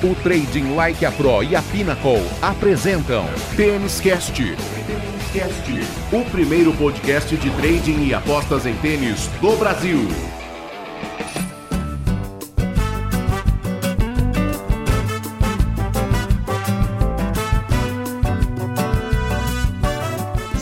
O Trading Like a Pro e a Pinnacle apresentam Tênis Cast. O primeiro podcast de trading e apostas em tênis do Brasil.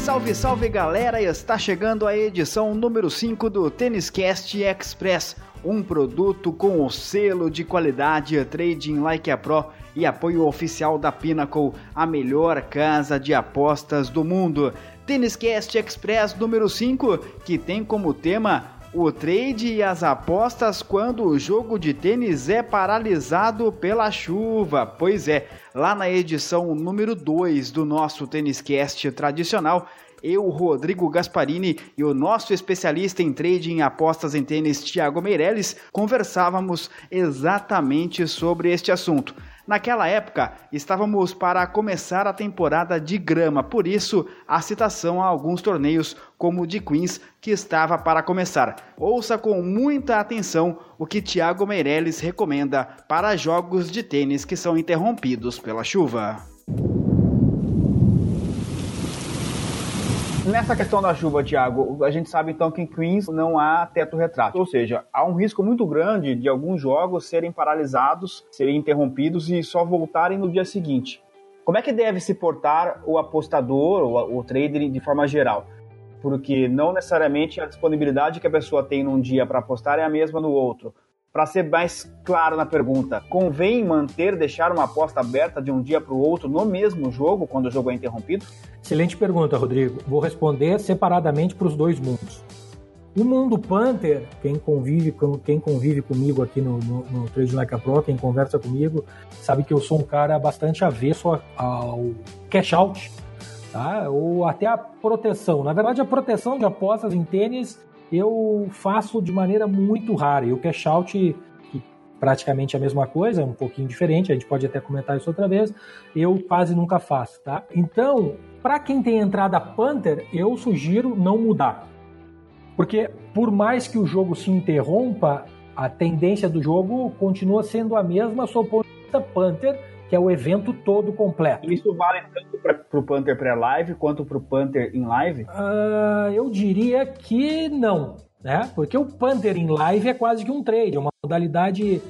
Salve, salve galera! Está chegando a edição número 5 do Tênis Cast Express, um produto com o selo de qualidade Trading Like a Pro e apoio oficial da Pinnacle, a melhor casa de apostas do mundo. Tênis Cast Express número 5, que tem como tema o trade e as apostas quando o jogo de tênis é paralisado pela chuva. Pois é, lá na edição número 2 do nosso Tênis Cast tradicional, eu, Rodrigo Gasparini e o nosso especialista em trading e apostas em tênis, Thiago Meirelles, conversávamos exatamente sobre este assunto. Naquela época, estávamos para começar a temporada de grama, por isso a citação a alguns torneios, como o de Queens, que estava para começar. Ouça com muita atenção o que Thiago Meirelles recomenda para jogos de tênis que são interrompidos pela chuva. Nessa questão da chuva, Thiago, a gente sabe então que em Queens não há teto retrátil, ou seja, há um risco muito grande de alguns jogos serem paralisados, serem interrompidos e só voltarem no dia seguinte. Como é que deve se portar o apostador ou o trader de forma geral? Porque não necessariamente a disponibilidade que a pessoa tem num dia para apostar é a mesma no outro. Para ser mais claro na pergunta, convém manter, deixar uma aposta aberta de um dia para o outro no mesmo jogo, quando o jogo é interrompido? Excelente pergunta, Rodrigo. Vou responder separadamente para os dois mundos. O mundo Panther, quem convive, quem convive comigo aqui no, no, no Trade Like a Pro, quem conversa comigo, sabe que eu sou um cara bastante avesso ao cash out, tá? ou até a proteção. Na verdade, a proteção de apostas em tênis eu faço de maneira muito rara. E o cash out, que praticamente é a mesma coisa, é um pouquinho diferente, a gente pode até comentar isso outra vez, eu quase nunca faço, tá? Então, para quem tem entrada Panther, eu sugiro não mudar. Porque por mais que o jogo se interrompa, a tendência do jogo continua sendo a mesma, sob o Panther, que é o evento todo completo. Isso vale tanto para o Panther pré-live quanto para o Panther em live? Uh, eu diria que não, né? Porque o Panther em live é quase que um trade, é uma modalidade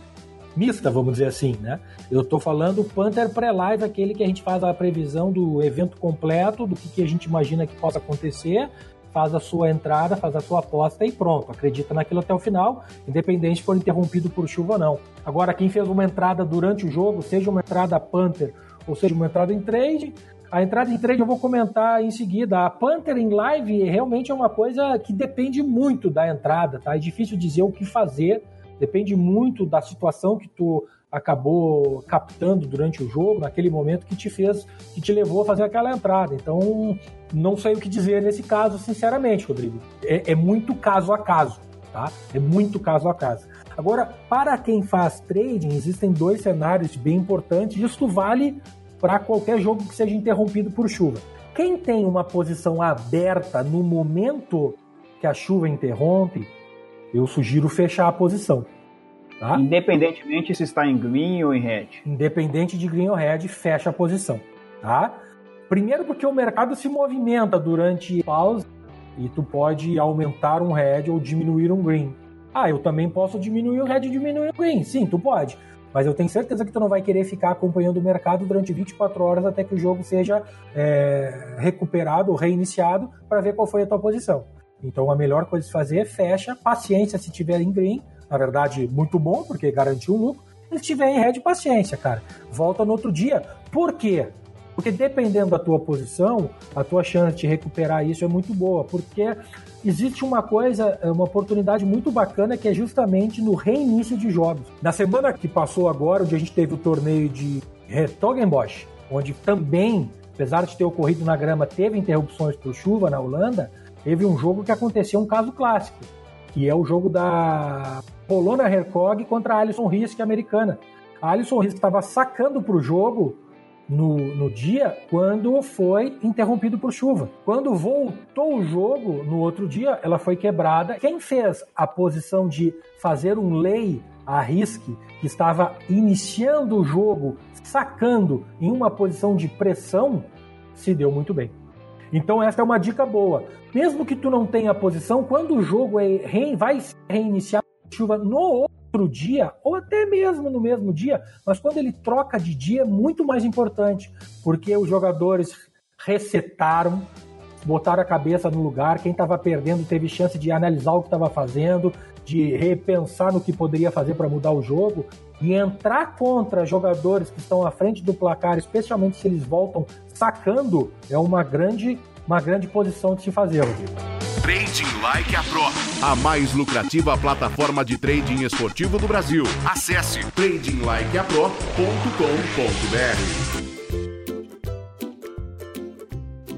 mista, vamos dizer assim, né? Eu estou falando o Panther pré-live, aquele que a gente faz a previsão do evento completo, do que, que a gente imagina que possa acontecer, faz a sua entrada, faz a sua aposta e pronto, acredita naquilo até o final, independente se for interrompido por chuva ou não. Agora, quem fez uma entrada durante o jogo, seja uma entrada Panther ou seja uma entrada em trade, a entrada em trade eu vou comentar em seguida. A Panther em live realmente é uma coisa que depende muito da entrada, tá? É difícil dizer o que fazer, depende muito da situação que tu acabou captando durante o jogo, naquele momento que te fez, que te levou a fazer aquela entrada. Então, não sei o que dizer nesse caso, sinceramente, Rodrigo. É, é muito caso a caso, tá? É muito caso a caso. Agora, para quem faz trading, existem dois cenários bem importantes. Isso vale para qualquer jogo que seja interrompido por chuva. Quem tem uma posição aberta no momento que a chuva interrompe, eu sugiro fechar a posição. Tá? Independentemente se está em green ou em red. Independente de green ou red, fecha a posição. Tá? Primeiro porque o mercado se movimenta durante pausa e tu pode aumentar um red ou diminuir um green. Ah, eu também posso diminuir o red e diminuir o green. Sim, tu pode. Mas eu tenho certeza que tu não vai querer ficar acompanhando o mercado durante 24 horas até que o jogo seja é, recuperado ou reiniciado para ver qual foi a tua posição. Então a melhor coisa de fazer é fecha, paciência se tiver em green, na verdade, muito bom, porque garantiu um lucro. Se tiver em red, paciência, cara. Volta no outro dia. Por quê? Porque dependendo da tua posição, a tua chance de recuperar isso é muito boa. Porque existe uma coisa, uma oportunidade muito bacana que é justamente no reinício de jogos. Na semana que passou agora, onde a gente teve o torneio de Retogenbosch, onde também, apesar de ter ocorrido na grama, teve interrupções por chuva na Holanda, teve um jogo que aconteceu um caso clássico, que é o jogo da Polona Hercog contra a Alison Risk americana. A Alison Risk estava sacando para o jogo no, no dia quando foi interrompido por chuva. Quando voltou o jogo no outro dia, ela foi quebrada. Quem fez a posição de fazer um lay a Risk, que estava iniciando o jogo, sacando em uma posição de pressão, se deu muito bem. Então essa é uma dica boa. Mesmo que tu não tenha posição, quando o jogo é, vai reiniciar a chuva no outro dia, ou até mesmo no mesmo dia, mas quando ele troca de dia é muito mais importante, porque os jogadores resetaram, botaram a cabeça no lugar, quem estava perdendo teve chance de analisar o que estava fazendo, de repensar no que poderia fazer para mudar o jogo e entrar contra jogadores que estão à frente do placar, especialmente se eles voltam sacando, é uma grande, uma grande posição de se fazer. Trading Like a Pro, a mais lucrativa plataforma de trading esportivo do Brasil. Acesse tradinglikeapro.com.br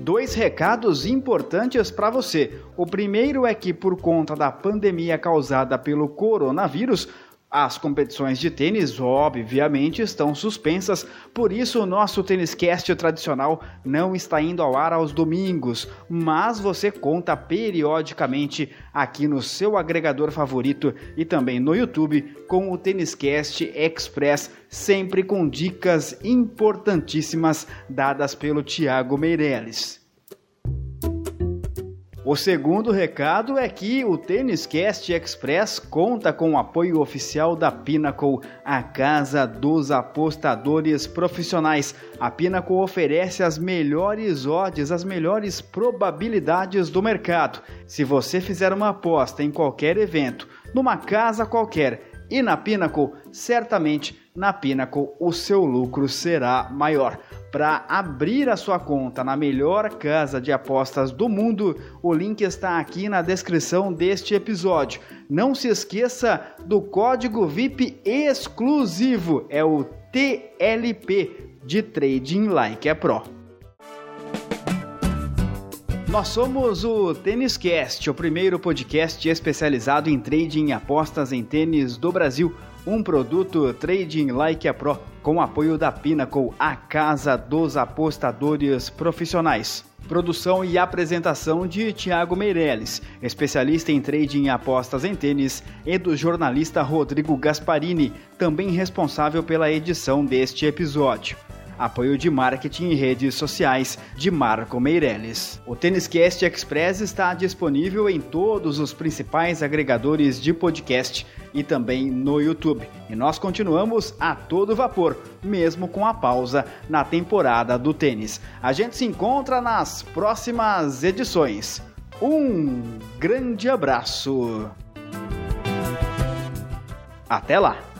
dois recados importantes para você. O primeiro é que, por conta da pandemia causada pelo coronavírus, as competições de tênis, obviamente, estão suspensas, por isso o nosso Tênis Cast tradicional não está indo ao ar aos domingos, mas você conta periodicamente aqui no seu agregador favorito e também no YouTube com o Tênis Cast Express, sempre com dicas importantíssimas dadas pelo Thiago Meirelles. O segundo recado é que o Tênis Cast Express conta com o apoio oficial da Pinnacle, a casa dos apostadores profissionais. A Pinnacle oferece as melhores odds, as melhores probabilidades do mercado. Se você fizer uma aposta em qualquer evento, numa casa qualquer e na Pinnacle, certamente na Pinnacle o seu lucro será maior. Para abrir a sua conta na melhor casa de apostas do mundo, o link está aqui na descrição deste episódio. Não se esqueça do código VIP exclusivo, é o TLP de Trading Like a Pro. Nós somos o Tênis Cast, o primeiro podcast especializado em trading e apostas em tênis do Brasil um produto Trading Like a Pro com apoio da Pinnacle, a casa dos apostadores profissionais. Produção e apresentação de Tiago Meirelles, especialista em trading e apostas em tênis, e do jornalista Rodrigo Gasparini, também responsável pela edição deste episódio. Apoio de marketing e redes sociais de Marco Meirelles. O Têniscast Express está disponível em todos os principais agregadores de podcast e também no YouTube. E nós continuamos a todo vapor, mesmo com a pausa na temporada do tênis. A gente se encontra nas próximas edições. Um grande abraço. Até lá!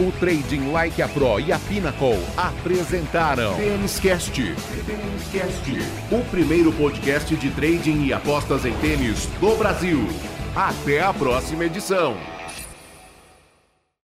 O Trading Like a Pro e a Pinnacle apresentaram Têniscast. Têniscast, o primeiro podcast de trading e apostas em tênis do Brasil. Até a próxima edição.